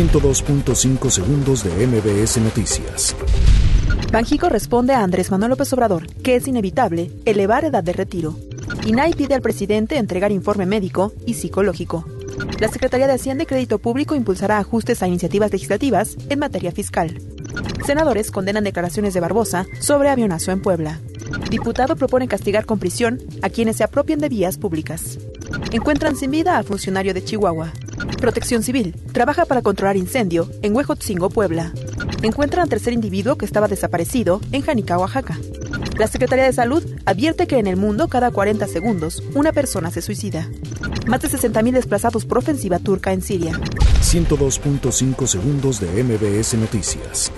102.5 segundos de MBS Noticias. Banjico responde a Andrés Manuel López Obrador que es inevitable elevar edad de retiro. INAI pide al presidente entregar informe médico y psicológico. La Secretaría de Hacienda y Crédito Público impulsará ajustes a iniciativas legislativas en materia fiscal. Senadores condenan declaraciones de Barbosa sobre avionazo en Puebla. Diputado propone castigar con prisión a quienes se apropien de vías públicas. Encuentran sin vida a funcionario de Chihuahua. Protección Civil trabaja para controlar incendio en Huejotzingo, Puebla. Encuentran al tercer individuo que estaba desaparecido en Janica, Oaxaca. La Secretaría de Salud advierte que en el mundo cada 40 segundos una persona se suicida. Más de 60.000 desplazados por ofensiva turca en Siria. 102.5 segundos de MBS Noticias.